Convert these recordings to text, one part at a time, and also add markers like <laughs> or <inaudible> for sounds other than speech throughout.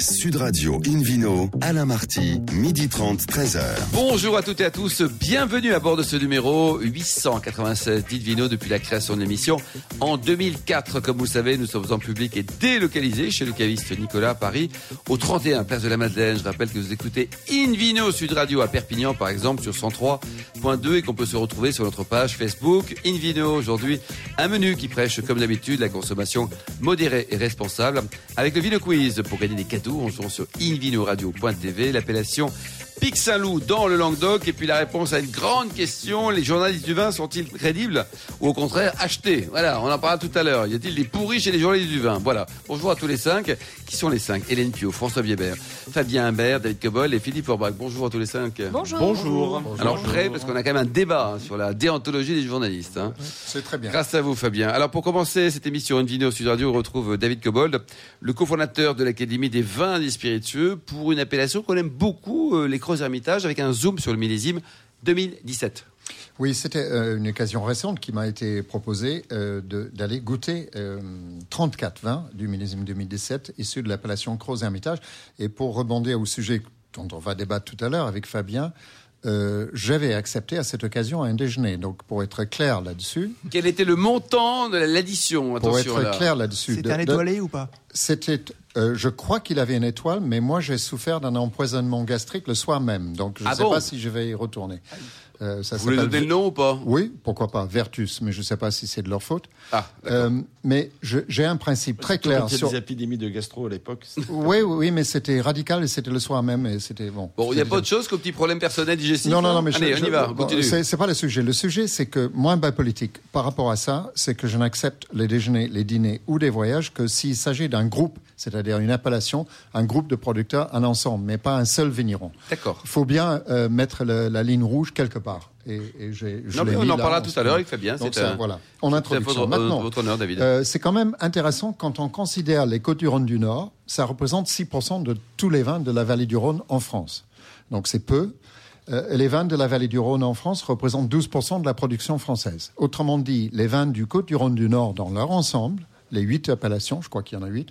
Sud Radio Invino, Alain Marty, midi 30, 13h. Bonjour à toutes et à tous, bienvenue à bord de ce numéro 896 d'Invino depuis la création de l'émission en 2004. Comme vous le savez, nous sommes en public et délocalisés chez le caviste Nicolas à Paris, au 31 Place de la Madeleine. Je rappelle que vous écoutez Invino Sud Radio à Perpignan par exemple sur 103.2 et qu'on peut se retrouver sur notre page Facebook Invino. Aujourd'hui, un menu qui prêche comme d'habitude la consommation modérée et responsable avec le Vino Quiz pour gagner des cadeaux on se sur invinoradio.tv, l'appellation Pic Saint-Loup dans le Languedoc. Et puis la réponse à une grande question, les journalistes du vin sont-ils crédibles ou au contraire achetés? Voilà, on en parlera tout à l'heure. Y a-t-il des pourris chez les journalistes du vin? Voilà. Bonjour à tous les cinq. Qui sont les cinq? Hélène Pio, François Biebert, Fabien Imbert, David Cobol et Philippe Orbach. Bonjour à tous les cinq. Bonjour. Bonjour. Alors prêt parce qu'on a quand même un débat hein, sur la déontologie des journalistes. Hein. C'est très bien. Grâce à vous Fabien. Alors pour commencer cette émission, une vidéo sur Radio, on retrouve David Cobold, le cofondateur de l'Académie des vins et des spiritueux, pour une appellation qu'on aime beaucoup, euh, les Creux Hermitage, avec un zoom sur le millésime 2017. Oui, c'était euh, une occasion récente qui m'a été proposée euh, d'aller goûter 34 vins du millésime 2017 issus de l'appellation Creux Hermitage. Et pour rebondir au sujet dont on va débattre tout à l'heure avec Fabien, euh, j'avais accepté à cette occasion un déjeuner. Donc, pour être clair là-dessus. Quel était le montant de l'addition? Pour être clair là-dessus. C'était un étoilé ou pas? C'était. Euh, je crois qu'il avait une étoile, mais moi j'ai souffert d'un empoisonnement gastrique le soir même. Donc, je ne ah sais pas si je vais y retourner. Euh, ça Vous voulez donner le nom ou pas? Oui, pourquoi pas, Vertus, mais je ne sais pas si c'est de leur faute. Ah, euh, mais j'ai un principe très clair. Il y a des épidémies de gastro à l'époque. <laughs> Oui, oui, mais c'était radical et c'était le soir même et c'était bon. Bon, il n'y a pas autre chose qu'au petit problème personnel digestif Non, non, non, mais Allez, on y va, continue. C'est pas le sujet. Le sujet, c'est que moi, bas politique, par rapport à ça, c'est que je n'accepte les déjeuners, les dîners ou des voyages que s'il s'agit d'un groupe, c'est-à-dire une appellation, un groupe de producteurs, un ensemble, mais pas un seul vigneron. D'accord. Il faut bien euh, mettre la ligne rouge quelque part et, non, mais on en parlera tout à l'heure, il fait bien. Donc ça, voilà, en introduction. Votre, Maintenant, votre honneur, David. Euh, c'est quand même intéressant quand on considère les Côtes-du-Rhône du Nord, ça représente 6% de tous les vins de la vallée du Rhône en France. Donc c'est peu. Euh, les vins de la vallée du Rhône en France représentent 12% de la production française. Autrement dit, les vins du Côte-du-Rhône du Nord dans leur ensemble, les huit appellations, je crois qu'il y en a huit,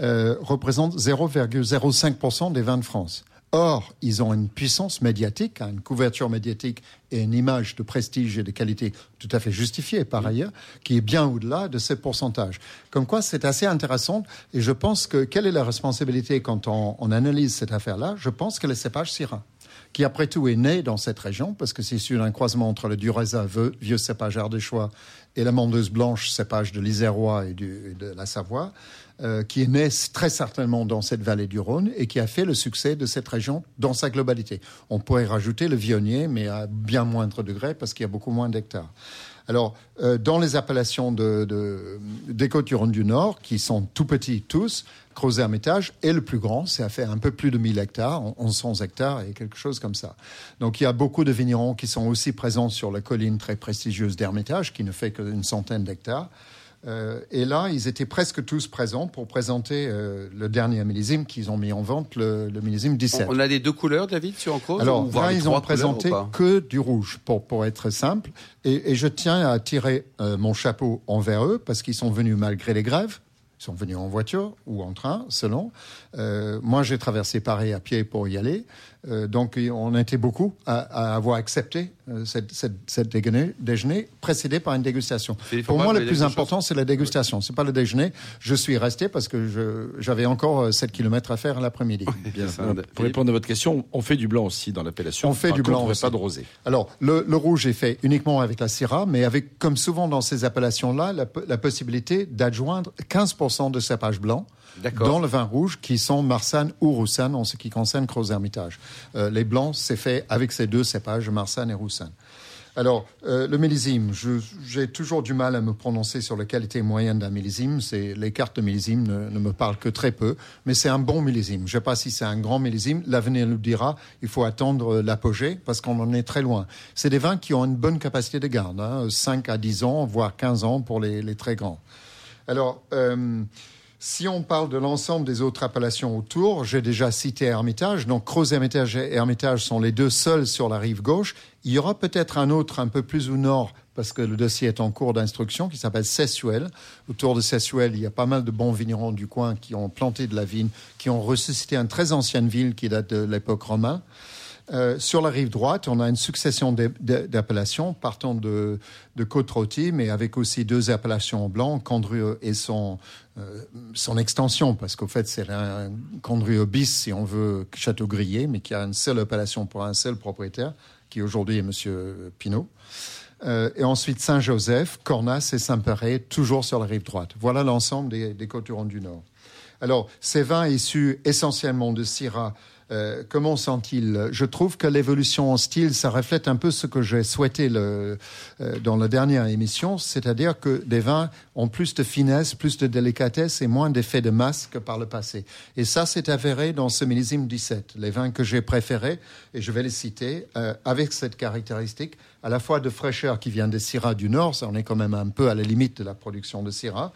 euh, représentent 0,05% des vins de France. Or, ils ont une puissance médiatique, une couverture médiatique et une image de prestige et de qualité tout à fait justifiée par ailleurs, qui est bien au-delà de ces pourcentages. Comme quoi, c'est assez intéressant et je pense que quelle est la responsabilité quand on, analyse cette affaire-là? Je pense que le cépage Syrah qui après tout est né dans cette région, parce que c'est sur un croisement entre le Dureza, vieux cépage ardéchois, et la Mondeuse blanche, cépage de l'Isérois et, de la Savoie, euh, qui est né très certainement dans cette vallée du Rhône et qui a fait le succès de cette région dans sa globalité. On pourrait rajouter le Vionnier, mais à bien moindre degré parce qu'il y a beaucoup moins d'hectares. Alors, euh, dans les appellations de, de, des Côtes-du-Rhône du Nord, qui sont tout petits tous, Crozet-Hermitage est le plus grand, c'est à faire un peu plus de 1000 hectares, 1100 hectares et quelque chose comme ça. Donc il y a beaucoup de vignerons qui sont aussi présents sur la colline très prestigieuse d'Hermitage, qui ne fait qu'une centaine d'hectares. Euh, et là, ils étaient presque tous présents pour présenter euh, le dernier millésime qu'ils ont mis en vente, le, millésime 17. On a des deux couleurs, David, sur en cause Alors, là, ils ont présenté que du rouge, pour, pour être simple. Et, je tiens à tirer euh, mon chapeau envers eux, parce qu'ils sont venus malgré les grèves. Ils sont venus en voiture ou en train, selon. moi, j'ai traversé Paris à pied pour y aller. Euh, donc, on était beaucoup à, avoir accepté euh, cette, cette, déjeuner, précédé par une dégustation. Pour moi, le plus important, c'est la dégustation. C'est pas le déjeuner. Je suis resté parce que j'avais encore 7 euh, km à faire l'après-midi. Pour répondre à votre question, on fait du blanc aussi dans l'appellation. On fait du blanc. On pas de rosé. Alors, le, rouge est fait uniquement avec la Syrah, mais avec, comme souvent dans ces appellations-là, la, la possibilité d'adjoindre 15% de cépage blanc dans le vin rouge qui sont Marsanne ou Roussanne en ce qui concerne Gros Hermitage. Euh, les blancs, c'est fait avec ces deux cépages, Marsanne et Roussanne. Alors, euh, le millésime, j'ai toujours du mal à me prononcer sur la qualité moyenne d'un millésime. Les cartes de millésime ne, me parlent que très peu, mais c'est un bon millésime. Je ne sais pas si c'est un grand millésime. L'avenir nous dira. Il faut attendre l'apogée parce qu'on en est très loin. C'est des vins qui ont une bonne capacité de garde, hein, 5 à 10 ans, voire 15 ans pour les, très grands. Alors, euh, si on parle de l'ensemble des autres appellations autour, j'ai déjà cité Hermitage. Donc, Crozet-Hermitage et Hermitage sont les deux seuls sur la rive gauche. Il y aura peut-être un autre un peu plus au nord, parce que le dossier est en cours d'instruction, qui s'appelle Sessuel. Autour de Sessuel, il y a pas mal de bons vignerons du coin qui ont planté de la vigne, qui ont ressuscité une très ancienne ville qui date de l'époque romaine. Euh, sur la rive droite, on a une succession d'appellations partant de, de Côte-Rôtie, mais avec aussi deux appellations blancs, Condrieu et son, euh, son extension, parce qu'au fait, c'est un Condrieu bis, si on veut, Château-Grillé, mais qui a une seule appellation pour un seul propriétaire, qui aujourd'hui est Monsieur Pinault. Euh, et ensuite Saint-Joseph, Cornas et Saint-Péret, toujours sur la rive droite. Voilà l'ensemble des, des côtes du Nord. Alors, ces vins issus essentiellement de Syrah euh, comment sont-ils Je trouve que l'évolution en style, ça reflète un peu ce que j'ai souhaité le, euh, dans la dernière émission, c'est-à-dire que des vins ont plus de finesse, plus de délicatesse et moins d'effet de masse que par le passé. Et ça, c'est avéré dans ce millésime 17. Les vins que j'ai préférés, et je vais les citer, euh, avec cette caractéristique, à la fois de fraîcheur qui vient des Syrah du Nord, on est quand même un peu à la limite de la production de Syrah,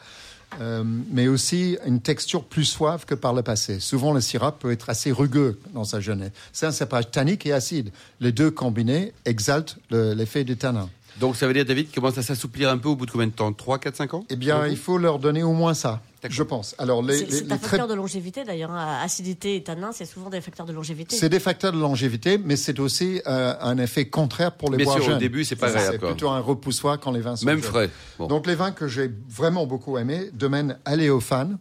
euh, mais aussi une texture plus suave que par le passé. Souvent, le syrah peut être assez rugueux dans sa jeunesse. C'est un cépage tannique et acide. Les deux combinés exaltent l'effet du tanin. Donc ça veut dire, David, qu'il commence à s'assouplir un peu au bout de combien de temps? 3, 4, 5 ans? Eh bien, il faut leur donner au moins ça. Je pense. Alors, c'est un facteur de longévité d'ailleurs. Hein. Acidité et tanin, c'est souvent des facteurs de longévité. C'est des facteurs de longévité, mais c'est aussi euh, un effet contraire pour les bois jeunes. au début, c'est pas vrai. C'est plutôt un repoussoir quand les vins sont Même frais. Donc les vins que j'ai vraiment beaucoup aimés, domaine Aléophane,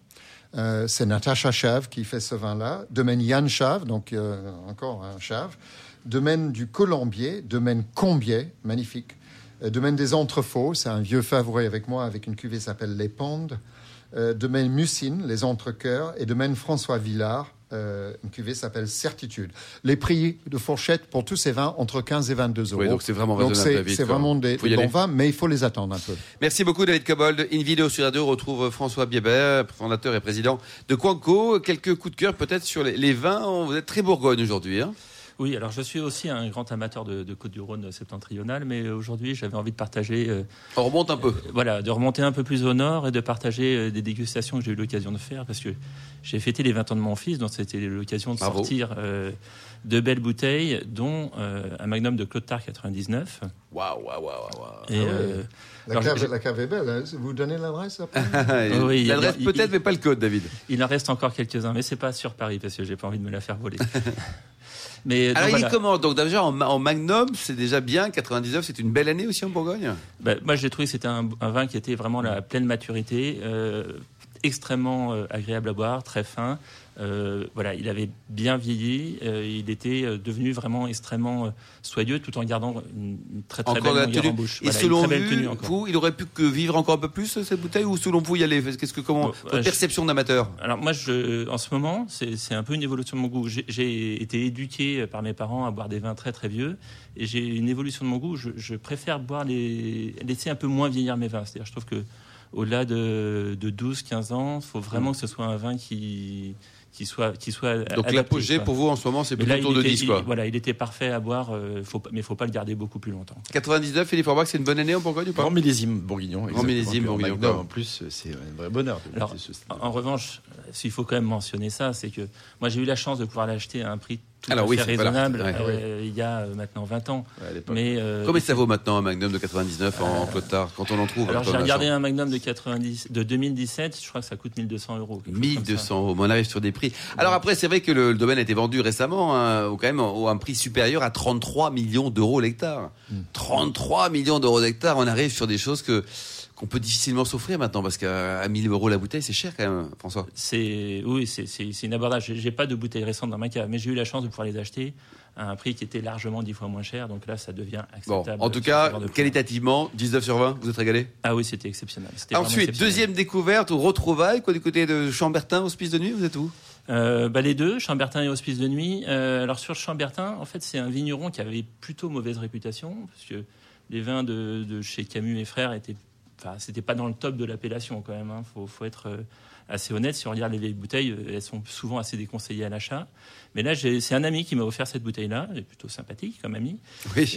euh, c'est Natacha Chave qui fait ce vin-là. Domaine Yann Chave, donc euh, encore un Chave. Domaine du Colombier, domaine Combier, magnifique. domaine des Entrefaux, c'est un vieux favori avec moi, avec une cuvée qui s'appelle Les Pondes. Euh, domaine Mussine, les Entrecœurs, et domaine François Villard, euh, une cuvée s'appelle Certitude. Les prix de fourchette pour tous ces vins entre 15 et 22 euros. Oui, donc c'est vraiment raisonnable, C'est vraiment des, bons vins, mais il faut les attendre un peu. Merci beaucoup David Cobold. Une vidéo sur Radio retrouve François Biebert, fondateur et président de Quanco. Quelques coups de cœur peut-être sur les, les vins. Vous êtes très bourgogne aujourd'hui. Hein oui, alors je suis aussi un grand amateur de, de Côte-du-Rhône septentrionale, mais aujourd'hui j'avais envie de partager. Euh, On remonte un peu. Euh, voilà, de remonter un peu plus au nord et de partager euh, des dégustations que j'ai eu l'occasion de faire parce que j'ai fêté les 20 ans de mon fils, donc c'était l'occasion de sortir de belles bouteilles, dont un magnum de Claude Tard 99. Waouh, waouh, waouh, waouh. La, cave, est belle, hein. vous donnez l'adresse <laughs> Oui, l'adresse peut-être, mais pas le code, David. Il en reste encore quelques-uns, mais c'est pas sur Paris parce que j'ai pas envie de me la faire voler. <laughs> Mais, Alors, il est comment Donc, déjà, en, Magnum, c'est déjà bien. 99, c'est une belle année aussi en Bourgogne ben, Moi, j'ai trouvé que c'était un, vin qui était vraiment la pleine maturité, euh, extrêmement euh, agréable à boire, très fin. Euh, voilà, il avait bien vieilli, euh, il était euh, devenu vraiment extrêmement soyeux tout en gardant une, très très belle longueur en bouche. Et selon vous, il aurait pu que vivre encore un peu plus cette bouteille ou selon vous y aller? Qu'est-ce que comment votre perception d'amateur? Alors moi, je, en ce moment, c'est un peu une évolution de mon goût. J'ai été éduqué par mes parents à boire des vins très très vieux et j'ai une évolution de mon goût. Je, je, préfère boire les laisser un peu moins vieillir mes vins. C'est-à-dire, je trouve que au-delà de, de 12-15 ans, il faut vraiment que ce soit un vin qui qui soit qui soit donc l'apogée pour vous en ce moment c'est plutôt autour de 10 quoi. voilà il était parfait à boire euh, faut, mais il faut pas le garder beaucoup plus longtemps 99 Philippe Orbach c'est une bonne année en Bourgogne ou pas? Grand millésime bourguignon grand millésime bourguignon en plus c'est un vrai bonheur Alors, en revanche s'il faut quand même mentionner ça c'est que moi j'ai eu la chance de pouvoir l'acheter à un prix tout Alors, oui, raisonnable euh, il y a euh, maintenant 20 ans. mais euh, Combien ça vaut maintenant un Magnum de 99 en Clotard quand on en trouve Alors j'ai regardé un Magnum de 90 de 2017, je crois que ça coûte 1200 euros. 1200 euros, on arrive sur des prix. Alors après c'est vrai que le, domaine a été vendu récemment hein, quand même au un prix supérieur à 33 millions d'euros l'hectare. 33 hmm. millions d'euros l'hectare, on arrive sur des choses que qu'on peut difficilement s'offrir maintenant parce qu'à 1000 euros la bouteille, c'est cher quand même, François. C'est oui, c'est inabordable. J'ai pas de bouteilles récentes dans ma cave, mais j'ai eu la chance de pouvoir les acheter à un prix qui était largement 10 fois moins cher. Donc là, ça devient acceptable. en tout cas, qualitativement, 19 sur 20, vous êtes régalé? Ah oui, c'était exceptionnel. Ensuite, deuxième découverte ou retrouvaille, quoi, du côté de Chambertin, hospice de nuit, vous êtes où? Euh, bah les deux, Chambertin et Hospice de Nuit. Euh, alors sur Chambertin, en fait, c'est un vigneron qui avait plutôt mauvaise réputation, parce que les vins de, de chez Camus et Frères étaient Enfin, c'était pas dans le top de l'appellation quand même. Il hein. faut, être euh, assez honnête. Si on regarde les vieilles bouteilles, euh, elles sont souvent assez déconseillées à l'achat. Mais là, c'est un ami qui m'a offert cette bouteille-là. Elle est plutôt sympathique comme ami.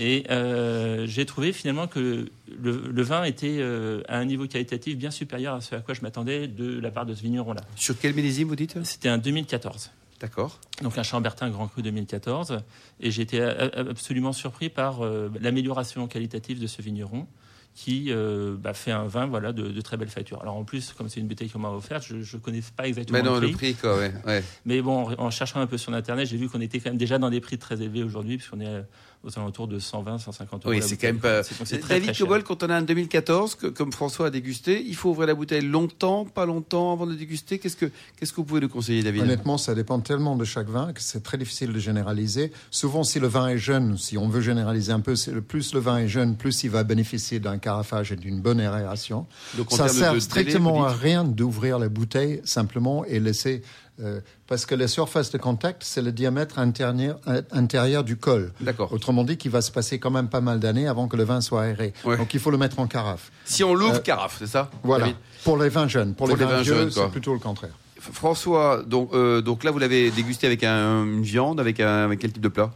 Et euh, j'ai trouvé finalement que le, vin était à un niveau qualitatif bien supérieur à ce à quoi je m'attendais de la part de ce vigneron-là. Sur quel millésime vous dites? C'était un 2014. D'accord. Donc un Chambertin Grand Cru 2014. Et été absolument surpris par l'amélioration qualitative de ce vigneron qui euh, bah, fait un vin voilà, de, de très belle facture. Alors en plus, comme c'est une bouteille qu'on m'a offerte, je ne connais pas exactement Mais non, le le prix. prix, quoi, ouais. ouais. Mais bon, en, en cherchant un peu sur Internet, j'ai vu qu'on était quand même déjà dans des prix très élevés aujourd'hui, puisqu'on est aux alentours de 120, 150 euros. Oui, c'est quand même pas. C'est- c'est très, David. Cobol, quand on a un 2014, que- comme François a dégusté, il faut ouvrir la bouteille longtemps, pas longtemps avant de déguster. Qu'est-ce que, qu'est-ce que vous pouvez nous conseiller, David? Honnêtement, ça dépend tellement de chaque vin que c'est très difficile de généraliser. Souvent, si le vin est jeune, si on veut généraliser un peu, c'est le plus le vin est jeune, plus il va bénéficier d'un carafage et d'une bonne aération. Donc, Ça sert de strictement à rien d'ouvrir la bouteille simplement et laisser euh, parce que la surface de contact, c'est le diamètre intérieur, euh, intérieur du col. D'accord. Autrement dit, qu'il va se passer quand même pas mal d'années avant que le vin soit aéré. Ouais. Donc il faut le mettre en carafe. Si on l'ouvre, Euh, carafe, c'est ça Voilà. David? Pour les vins jeunes. Pour, Pour les, les vins, vieux, c'est plutôt le contraire. François, donc, euh, donc là, vous l'avez dégusté avec un- une viande, avec, un, avec quel type de plat?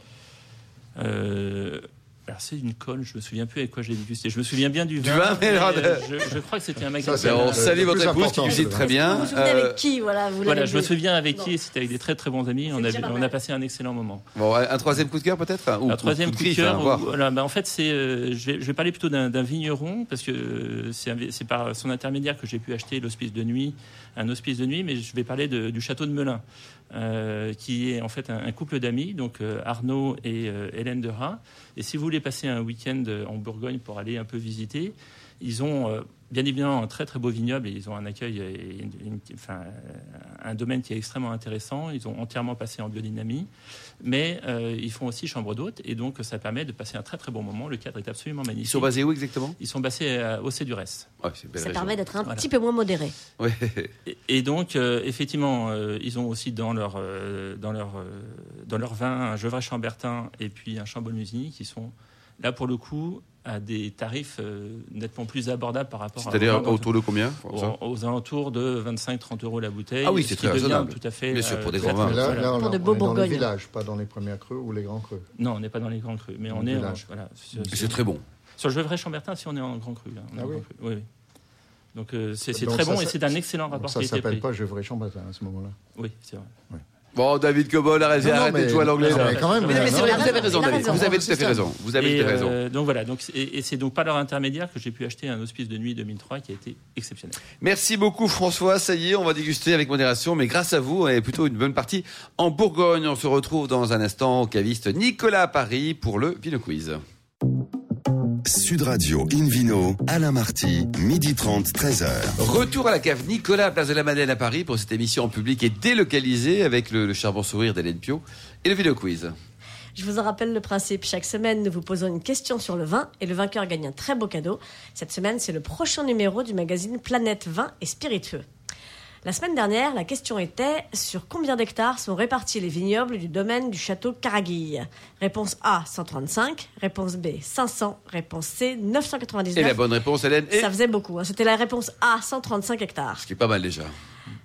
Euh, alors c'est une colle, je me souviens plus avec quoi je l'ai dégusté. Je me souviens bien du Du vin. vin, mais euh, je, je crois que c'était un magasin. Ben, On salue votre épouse qui cuisine très bien. Vous vous souvenez Euh, avec qui voilà, vous Voilà, l'avez je me souviens avec Non. qui, c'était avec des très très bons amis. On a, on passé un excellent moment. Bon, un troisième coup de cœur peut-être Enfin, ou- Un ou troisième coup de cœur, hein, voir. où- voilà, bah, en fait, c'est, euh, je, vais, je vais parler plutôt d'un, vigneron parce que euh, c'est, par son intermédiaire que j'ai pu acheter l'hospice de nuit, un hospice de nuit, mais je vais parler de- du château de Melun, euh, qui est en fait un, couple d'amis, donc euh, Arnaud et euh, Hélène de Rat. Et si vous voulez passer un week-end en Bourgogne pour aller un peu visiter, ils ont euh, bien évidemment un très très beau vignoble et ils ont un accueil et une- une- enfin, euh, un domaine qui est extrêmement intéressant. Ils ont entièrement passé en biodynamie, mais euh, ils font aussi chambre d'hôte et donc ça permet de passer un très très bon moment. Le cadre est absolument Ils magnifique. sont basés où exactement? Ils sont basés à- au Cédurès. Ouais, Ça région. permet d'être un Voilà. petit peu moins modéré. Ouais. Et, et donc, euh, effectivement, euh, ils ont aussi dans leur, euh, dans, leur, euh, dans leur vin un Gevrey Chambertin et puis un Chambol Musigny qui sont là pour le coup à des tarifs euh, nettement plus abordables par rapport à C'est-à-dire autour de combien aux, aux alentours de 25-30 euros la bouteille. Ah oui, ce c'est très raisonnable. Tout à fait. Bien sûr, pour des grands vins. Mais là, voilà. là, on, Pour de beaux est dans les Bourgognes. villages, pas dans les premiers crus ou les grands crus. Non, on n'est pas dans les grands crus, mais Dans on est en- voilà, sur, C'est très bon. sur le Gevrey Chambertin, si on est en grand cru. là, Ah oui. grand cru. Oui, oui. Donc euh, c'est très ça, bon et c'est d'un excellent rapport ça qualité-prix. s'appelle pas Gevrey Chambertin à ce moment-là. Oui, c'est vrai. Bon, David Cobol, arrêtez, Non, non, arrêtez de mais- jouer à l'anglais. mais quand même, a vous avez raison, raison, a David. raison. Vous avez tout à fait raison. Vous avez Et, tout à fait raison. euh, donc voilà, donc, et, et c'est donc par leur intermédiaire que j'ai pu acheter un hospice de nuit 2003 qui a été exceptionnel. Merci beaucoup François. Ça y est, on va déguster avec modération, mais grâce à vous, et plutôt une bonne partie en Bourgogne. On se retrouve dans un instant au caviste Nicolas à Paris pour le Vino Quiz. Sud Radio Invino, Alain Marty, midi 30, 13h. Retour à la cave Nicolas, place de la Madeleine à Paris pour cette émission en public et délocalisée avec le, le charbon sourire d'Hélène Pio et le Vino Quiz. Je vous en rappelle le principe. Chaque semaine, nous vous posons une question sur le vin et le vainqueur gagne un très beau cadeau. Cette semaine, c'est le prochain numéro du magazine Planète Vin et Spiritueux. La semaine dernière, la question était sur combien d'hectares sont répartis les vignobles du domaine du château Caraguille Réponse A 135, réponse B 500, réponse C 999. Et la bonne réponse, Hélène, est Ça faisait beaucoup. hein. C'était la réponse A 135 hectares. ce qui est pas mal déjà.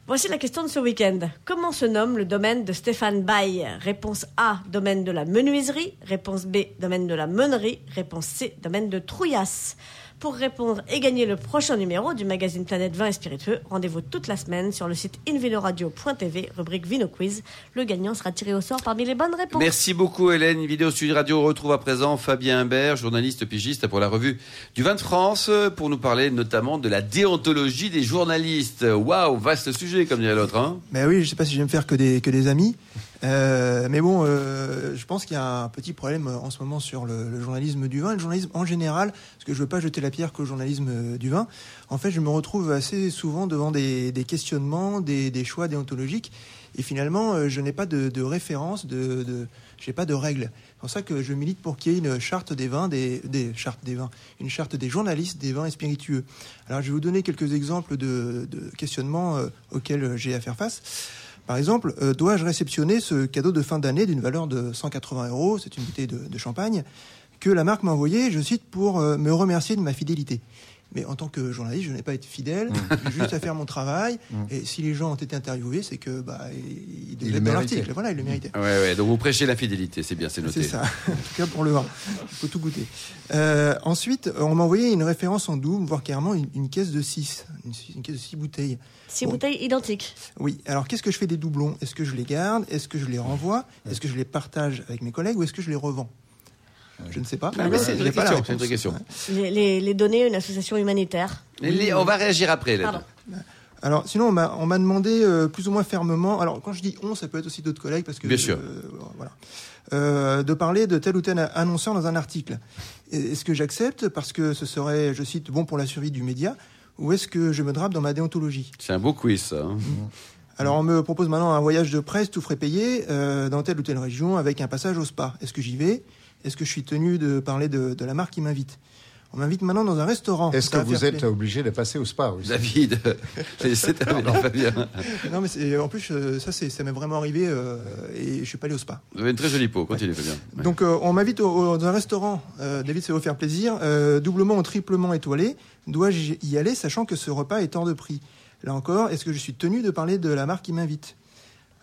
Voici la question de ce week-end. Comment se nomme le domaine de Stéphane Baye? Réponse A, domaine de la menuiserie. Réponse B, domaine de la meunerie. Réponse C, domaine de Trouillas. Pour répondre et gagner le prochain numéro du magazine Planète Vin et Spiritueux, rendez-vous toute la semaine sur le site invinoradio.tv, rubrique Vino Quiz. Le gagnant sera tiré au sort parmi les bonnes réponses. Merci beaucoup Hélène. Une vidéo Sud Radio retrouve à présent Fabien Imbert, journaliste pigiste pour la revue du Vin de France, pour nous parler notamment de la déontologie des journalistes. Waouh, vaste sujet comme dirait l'autre. Hein Mais oui, je sais pas si je vais me faire que des, que des amis. Euh, mais bon, euh, je pense qu'il y a un petit problème euh, en ce moment sur le, journalisme du vin, le journalisme en général, parce que je veux pas jeter la pierre qu'au journalisme du vin. En fait, je me retrouve assez souvent devant des, questionnements, des, choix déontologiques, et finalement, je n'ai pas de, référence, de, de j'ai pas de règles. C'est pour ça que je milite pour qu'il y ait une charte des vins, des, des chartes des vins, une charte des journalistes des vins et spiritueux. Alors, je vais vous donner quelques exemples de, questionnements auxquels j'ai à faire face. Par exemple, euh, dois-je réceptionner ce cadeau de fin d'année d'une valeur de 180 euros, c'est une bouteille de, champagne, que la marque m'a envoyé, je cite, pour euh, me remercier de ma fidélité? Mais en tant que journaliste, je n'ai pas été fidèle, j'ai juste à faire mon travail. Et si les gens ont été interviewés, c'est que bah, ils devaient être dans l'article. Voilà, ils le méritaient. Ouais, ouais. Donc vous prêchez l'infidélité, c'est bien, c'est noté. C'est ça, <laughs> en tout cas pour le vin. Il faut tout goûter. Euh, ensuite, on m'a envoyé une référence en double, voire carrément une, une caisse de 6, une, une caisse de 6 bouteilles. Six Bon. bouteilles identiques. Oui, alors qu'est-ce que je fais des doublons? Est-ce que je les garde? Est-ce que je les renvoie? Est-ce que je les partage avec mes collègues ou est-ce que je les revends? Je ne sais pas. Ah, c'est une pas question, c'est une question. Les, les- les données, une association humanitaire. Les- on va réagir après. Pardon. Alors, sinon, on m'a, on m'a demandé euh, plus ou moins fermement. Alors, quand je dis on, ça peut être aussi d'autres collègues, parce que Bien sûr. euh, voilà, Euh, de parler de tel ou tel annonceur dans un article. Est-ce que j'accepte parce que ce serait, je cite, bon pour la survie du média, ou est-ce que je me drape dans ma déontologie? C'est un beau quiz, ça. hein. Alors, on me propose maintenant un voyage de presse, tout frais payé, euh, dans telle ou telle région, avec un passage au spa. Est-ce que j'y vais? Est-ce que je suis tenu de parler de, de la marque qui m'invite? On m'invite maintenant dans un restaurant. Est-ce que vous êtes obligé de passer au spa aussi? David, <laughs> c'est Fabien. Non, mais c'est- en plus, euh, ça, c'est, ça m'est vraiment arrivé euh, et je suis pas allé au spa. Vous avez une très jolie peau. Continuez, Fabien. Ouais. Donc, euh, on m'invite au- au- dans un restaurant. Euh, David, ça va vous faire plaisir. euh, doublement ou triplement étoilé. Dois-je y aller, sachant que ce repas est hors de prix? Là encore, est-ce que je suis tenu de parler de la marque qui m'invite?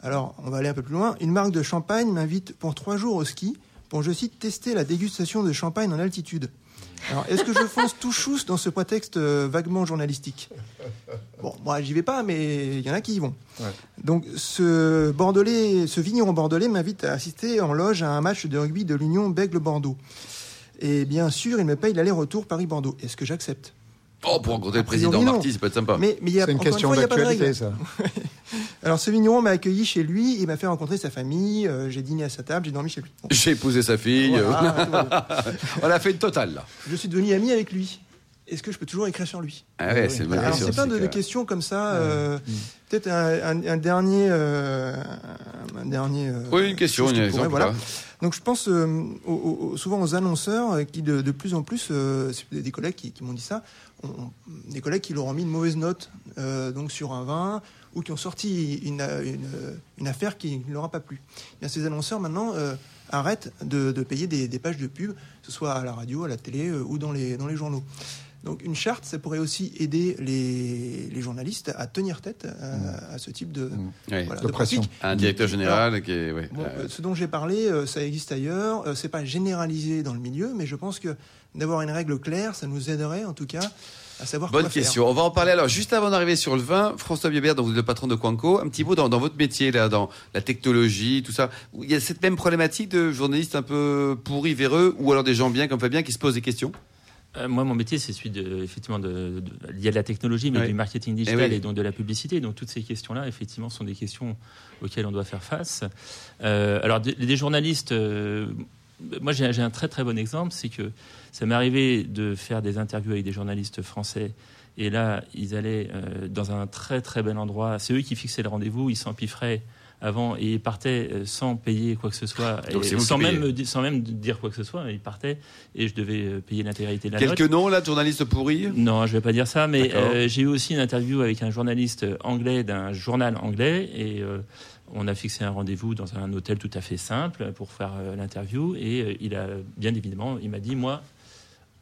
Alors, on va aller un peu plus loin. Une marque de champagne m'invite pour trois jours au ski pour, je cite, tester la dégustation de champagne en altitude. Alors, est-ce que je fonce tout chousse dans ce prétexte euh, vaguement journalistique? Bon, moi, j'y vais pas, mais il y en a qui y vont. Ouais. Donc, ce bordelais, ce vigneron bordelais m'invite à assister en loge à un match de rugby de l'Union Bègle-Bordeaux. Et bien sûr, il me paye l'aller-retour Paris-Bordeaux. Est-ce que j'accepte? Oh, pour rencontrer le président. Marty, ça peut être sympa. mais, mais il y a, C'est une question fois, il y a pas de d'actualité, ça. <laughs> Alors, ce vigneron m'a accueilli chez lui, il m'a fait rencontrer sa famille, euh, j'ai dîné à sa table, j'ai dormi chez lui. Bon. J'ai épousé sa fille. <laughs> Voilà. On a fait une totale, là. Je suis devenu ami avec lui. Est-ce que je peux toujours écrire sur lui? Ah ouais, c'est bonne Alors, c'est plein de, que- questions comme ça. euh, Peut-être un, un- un dernier. euh, un dernier euh, Oui, une question, une qui pourrait, exemple. voilà. là. Donc, je pense euh, souvent aux annonceurs euh, qui, de, plus en plus, euh, des collègues qui, m'ont dit ça, ont- des collègues qui leur ont mis une mauvaise note euh, sur un vin ou qui ont sorti une, affaire qui ne leur a pas plu. Eh ces annonceurs maintenant arrêtent de, payer des, des pages de pub, que ce soit à la radio, à la télé ou dans les journaux. Donc une charte, ça pourrait aussi aider les, les journalistes à tenir tête à, à ce type de, Ouais. voilà, De pratique. Un directeur général qui est. Bon, Euh, ce dont j'ai parlé, euh, ça existe ailleurs. Euh, c'est pas généralisé dans le milieu, mais je pense que d'avoir une règle claire, ça nous aiderait en tout cas à savoir Bonne faire. question. On va en parler alors. Juste avant d'arriver sur le vin, François Biebert, donc vous êtes le patron de Quanco, un petit mot dans, dans votre métier, là, dans la technologie, tout ça. Il y a cette même problématique de journalistes un peu pourris, véreux, ou alors des gens bien comme Fabien qui se posent des questions? Euh, moi, mon métier, c'est celui de, effectivement, de, de- il y a de la technologie, mais Oui. du marketing digital Eh oui. et donc de la publicité. Donc toutes ces questions-là, effectivement, sont des questions auxquelles on doit faire face. Euh, alors des, des journalistes, euh, moi j'ai un très très bon exemple, c'est que ça m'est arrivé de faire des interviews avec des journalistes français. Et là, ils allaient dans un très très bel endroit. C'est eux qui fixaient le rendez-vous. Ils s'empiffraient avant et ils partaient euh, sans payer quoi que ce soit, et sans même sans même dire quoi que ce soit. Ils partaient et je devais euh, payer l'intégralité de la note. Quelques noms, là, de journalistes pourris? Non, je vais pas dire ça, mais euh, j'ai eu aussi une interview avec un journaliste anglais d'un journal anglais et euh, on a fixé un rendez-vous dans un hôtel tout à fait simple pour faire euh, l'interview et il a bien évidemment, il m'a dit moi,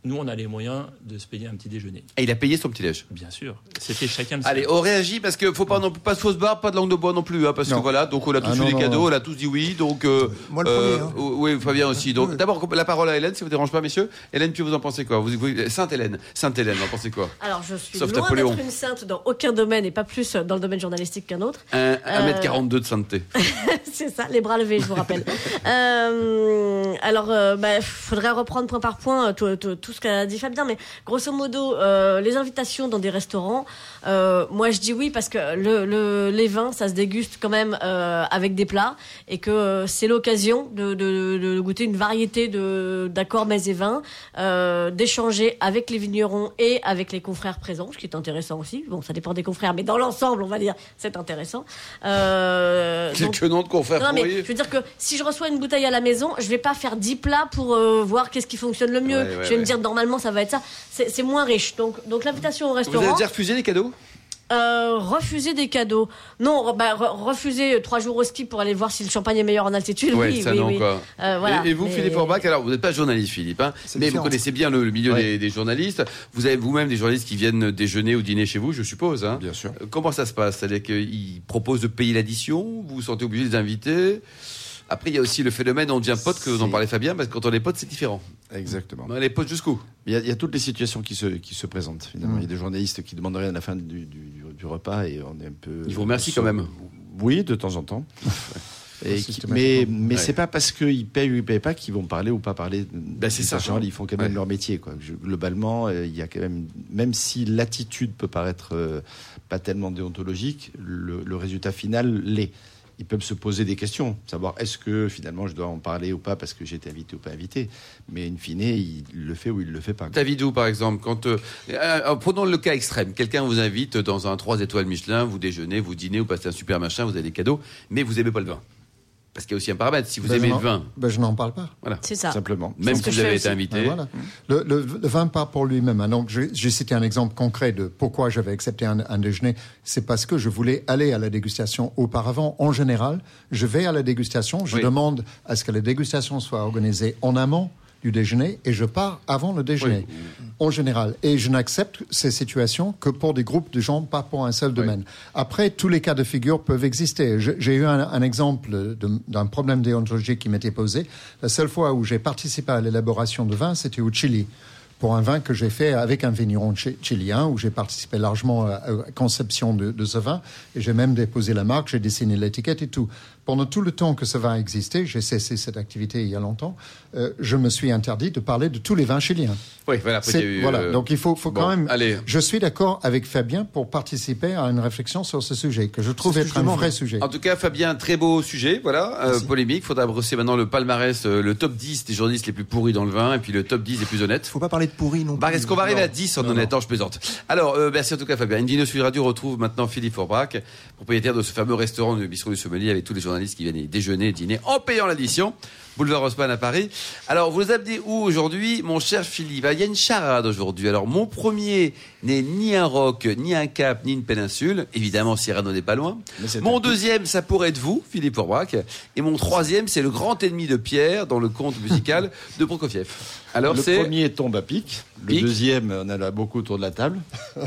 nous on a les moyens de se payer un petit déjeuner. Et il a payé son petit-déj. Bien sûr, c'était chacun le Allez, on réagit parce que faut pas non pas de fausse barre, pas de langue de bois non plus, hein, parce que Non. voilà, donc on a tous Ah, eu non, les non, cadeaux, non. on a tous dit oui, donc. euh, Moi, le euh, premier, hein. Oui, Fabien aussi. Donc d'abord la parole à Hélène, si vous dérange pas, messieurs. Hélène, puis vous en pensez quoi vous, vous- Sainte Hélène, Sainte Hélène, vous en pensez quoi Alors, je suis Sauf loin d'être une sainte dans aucun domaine et pas plus dans le domaine journalistique qu'un autre. Un 1m42 de sainteté. <laughs> C'est ça, les bras levés, je vous rappelle. <laughs> Euh, alors, euh, bah, faudrait reprendre point par point euh, tout, tout- tout ce qu'a dit Fabien, mais grosso modo, euh, les invitations dans des restaurants, euh, moi je dis oui parce que le, le- les vins, ça se déguste quand même euh, avec des plats et que euh, c'est l'occasion de, de- de goûter une variété de d'accords mets et vins, euh, d'échanger avec les vignerons et avec les confrères présents, ce qui est intéressant aussi. Bon, ça dépend des confrères, mais dans l'ensemble, on va dire, c'est intéressant. Euh, donc- Quelques noms de confrères non, mais je veux dire que si je reçois une bouteille à la maison, je vais pas faire 10 plats pour euh, voir qu'est-ce qui fonctionne le mieux. Ouais, ouais, je vais ouais. me dire normalement ça va être ça. C'est c'est moins riche. Donc, donc l'invitation au Vous avez restaurant, déjà refusé les cadeaux? Euh, refuser des cadeaux. Non, bah, re- refuser trois jours au ski pour aller voir si le champagne est meilleur en altitude. Ouais, oui, ça oui, non oui. quoi. Euh, voilà. et, et vous, Mais- Philippe Orbach, alors vous n'êtes pas journaliste, Philippe, hein, mais différent. vous connaissez bien le, le milieu Ouais. des, des journalistes. Vous avez vous-même des journalistes qui viennent déjeuner ou dîner chez vous, je suppose. Hein. Bien sûr. Euh, Comment ça se passe? C'est-à-dire qu'ils proposent de payer l'addition? Vous vous sentez obligé de les inviter? Après, il y a aussi le phénomène, on devient pote, que vous en parlez Fabien, parce que quand on est pote, c'est différent. Exactement. On est potes jusqu'où? Il y, a, il y a toutes les situations qui se, qui se présentent, finalement. Mm. Il y a des journalistes qui demandent rien à la fin du, du- du- du repas et on est un peu. Ils vous remercient quand même. Oui, de temps en temps. <laughs> Et qui- Systématiquement. mais mais Ouais. c'est pas parce qu'ils payent ou ils payent pas qu'ils vont parler ou pas parler. Ben, c'est ça. En général, ils font quand même Ouais. leur métier. Quoi. Je- globalement, euh, il y a quand même, même si l'attitude peut paraître euh, pas tellement déontologique, le, le résultat final l'est. Ils peuvent se poser des questions, savoir est-ce que finalement je dois en parler ou pas parce que j'ai été invité ou pas invité. Mais in fine, il le fait ou il le fait pas. David par exemple, quand euh, euh, prenons le cas extrême, quelqu'un vous invite dans un 3 étoiles Michelin, vous déjeunez, vous dînez, vous passez un super machin, vous avez des cadeaux, mais vous aimez pas le vin. Parce qu'il y a aussi un paramètre. Si vous Ben, aimez le vin, ben, je n'en parle pas. voilà. C'est ça. Simplement. Même si que vous avez été invité. Ben, voilà. le, le- le vin part pour lui-même. hein. Donc, j'ai j'ai cité un exemple concret de pourquoi j'avais accepté un, un déjeuner. C'est parce que je voulais aller à la dégustation auparavant. En général, je vais à la dégustation, je Oui. demande à ce que la dégustation soit organisée en amont du déjeuner et je pars avant le déjeuner. En général. Et je n'accepte ces situations que pour des groupes de gens, pas pour un seul domaine. Après, tous les cas de figure peuvent exister. J'ai eu un, un exemple d'un problème déontologique qui m'était posé. La seule fois où j'ai participé à l'élaboration de vin, c'était au Chili. Pour un vin que j'ai fait avec un vigneron chi- chilien, où j'ai participé largement à à la conception de, de ce vin. Et j'ai même déposé la marque, j'ai dessiné l'étiquette et tout. Pendant tout le temps que ce vin existait, j'ai cessé cette activité il y a longtemps, euh, je me suis interdit de parler de tous les vins chiliens. Oui, voilà. Après, il y a C'est- eu, voilà. euh, Donc il faut, faut bon, quand même. allez. Je suis d'accord avec Fabien pour participer à une réflexion sur ce sujet que je trouve être un vrai sujet. En tout cas, Fabien, très beau sujet, voilà, euh, polémique. Faudra brosser maintenant le palmarès, euh, le top 10 des journalistes les plus pourris dans le vin, et puis le top 10 des plus honnêtes. Faut pas parler de pourri non Bah, plus. est-ce qu'on va arriver Non. à 10 en Non, honnête Non, je plaisante. Alors, euh, merci en tout cas, Fabien. Invino Sud Radio retrouve maintenant Philippe Forbrac, propriétaire de ce fameux restaurant de Bistrot du Sommelier avec tous les journalistes qui viennent déjeuner, dîner en payant l'addition. Boulevard Haussmann à Paris. Alors, vous amenez où aujourd'hui, mon cher Philippe? Ah, Il y a une charade aujourd'hui. Alors, mon premier n'est ni un roc, ni un cap, ni une péninsule. Évidemment, Cyrano n'est pas loin. Mon deuxième, ça pourrait être vous, Philippe Forbrac. Et mon troisième, c'est le grand ennemi de Pierre dans le conte musical <laughs> de Prokofiev. Alors, le c'est... premier tombe à pic. Le Pic. deuxième, on en a beaucoup autour de la table.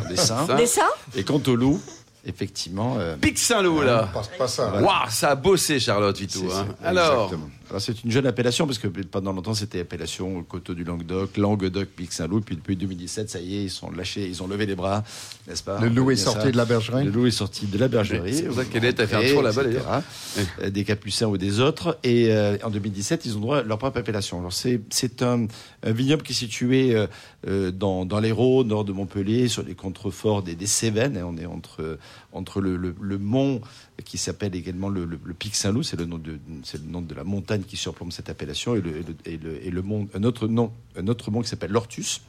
dessin. <laughs> Ça. Des seins Et quant au loup, effectivement. euh, Pic Saint-Loup, là. Pas, pas ça. Waouh, ça a bossé, Charlotte, Vitou. c'est- hein. Alors, exactement. Alors, c'est une jeune appellation parce que pendant longtemps c'était appellation Coteau du Languedoc, Languedoc, Pic Saint-Loup. Puis depuis 2017, ça y est, ils sont lâchés, ils ont levé les bras, n'est-ce pas Le loup est sorti ça. de la bergerie. Le loup est sorti de la bergerie. C'est pour ça Vous qu'Hélène a fait un tour là-bas, d'ailleurs. Euh, Des capucins ou des autres. Et euh, en 2017, ils ont droit à leur propre appellation. Alors c'est c'est un, un vignoble qui est situé euh, euh, dans, dans l'Hérault, nord de Montpellier, sur les contreforts des, des Cévennes. Et on est entre, entre le, mont qui s'appelle également le, Pic Saint-Loup, c'est le, nom de- le nom de la montagne qui surplombe cette appellation, et le, et et mont, un, autre nom, un mont qui s'appelle l'Ortus.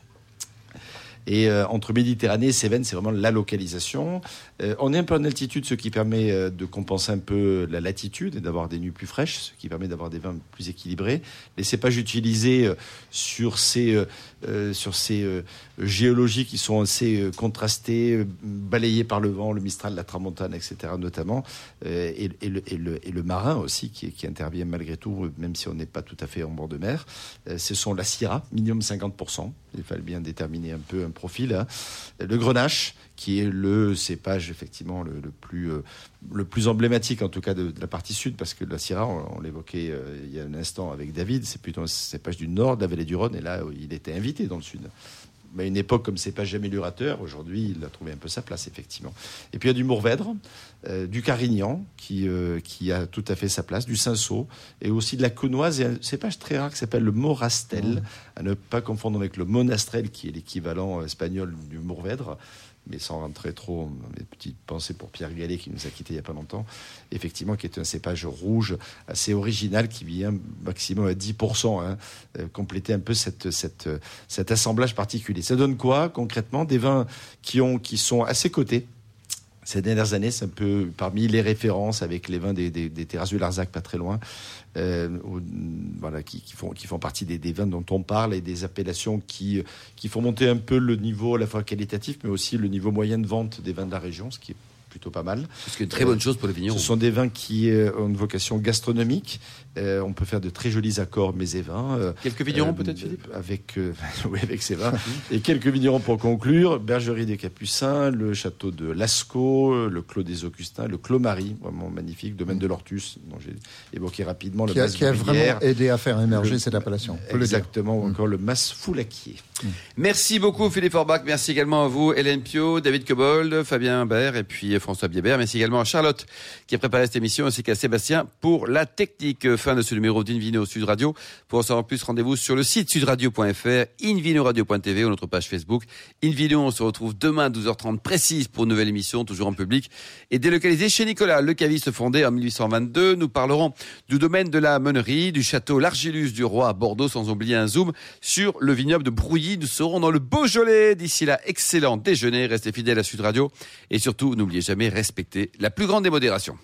Et euh, entre Méditerranée et Cévennes, c'est vraiment la localisation. Euh, on est un peu en altitude, ce qui permet euh, de compenser un peu la latitude et d'avoir des nuits plus fraîches, ce qui permet d'avoir des vins plus équilibrés. Les cépages utilisés sur ces, sur ces euh, géologies qui sont assez euh, contrastées, euh, balayées par le vent, le Mistral, la Tramontane, etc. notamment, euh, et, le, marin aussi qui, intervient malgré tout, même si on n'est pas tout à fait en bord de mer. Euh, ce sont la Syrah, minimum 50%. Il fallait bien déterminer un peu un profil. hein. Le Grenache, qui est le cépage effectivement le, plus euh, le plus emblématique en tout cas de, la partie sud, parce que la Syrah, on, l'évoquait euh, il y a un instant avec David, c'est plutôt un cépage du nord de la vallée du Rhône, et là il était invité dans le sud. Mais à une époque comme cépage améliorateur, aujourd'hui il a trouvé un peu sa place effectivement. Et puis il y a du Mourvèdre, euh, du Carignan qui qui a tout à fait sa place, du Cinsault et aussi de la Cônoise et un cépage très rare qui s'appelle le Morastel, à ne pas confondre avec le Monastrel qui est l'équivalent euh, espagnol du Mourvèdre mais sans rentrer trop mes petites pensées pour Pierre Gallet qui nous a quittés il n'y a pas longtemps, effectivement qui est un cépage rouge assez original qui vient maximum à 10%, hein, euh, compléter un peu euh, cet assemblage particulier. Ça donne quoi concrètement Des vins qui, ont, qui sont assez. Ces dernières années, c'est un peu parmi les références avec les vins des, des, des terrasses du Larzac, pas très loin, euh, voilà, qui, qui, font, qui font partie des, des vins dont on parle et des appellations qui, qui font monter un peu le niveau à la fois qualitatif, mais aussi le niveau moyen de vente des vins de la région, ce qui est plutôt pas mal. c'est une très bonne chose pour les vignerons. Ce sont des vins qui euh, ont une vocation gastronomique. Euh, on peut faire de très jolis accords mets et vins. euh, Quelques vignerons, euh, peut-être, Philippe? Avec, euh, <laughs> oui, avec ces <laughs> vins. et quelques vignerons pour conclure. Bergerie des Capucins, le château de Lascaux, le Clos des Augustins, le Clos Marie, vraiment magnifique, domaine de l'Ortus, dont j'ai évoqué rapidement le Qui a, Mas qui a vraiment aidé à faire émerger Le- cette appellation. le. Exactement, ou encore le Mas Foulaquier. Merci beaucoup, Philippe Forbach. Merci également à vous, Hélène Pio, David Cobold, Fabien Imbert et puis François Biébert. Merci également à Charlotte qui a préparé cette émission ainsi qu'à Sébastien pour la technique. Fin de ce numéro d'Invino Sud Radio. Pour en savoir plus, rendez-vous sur le site sudradio.fr, invinoradio.tv ou notre page Facebook. Invino, on se retrouve demain à 12h30 précise pour une nouvelle émission, toujours en public et délocalisée chez Nicolas, le caviste fondé en 1822. Nous parlerons du domaine de la meunerie, du château L'Argilus du Roi à Bordeaux, sans oublier un zoom sur le vignoble de Brouilly. Nous serons dans le Beaujolais. D'ici là, excellent déjeuner. Restez fidèles à Sud Radio. Et surtout, n'oubliez jamais, respecter la plus grande démodération.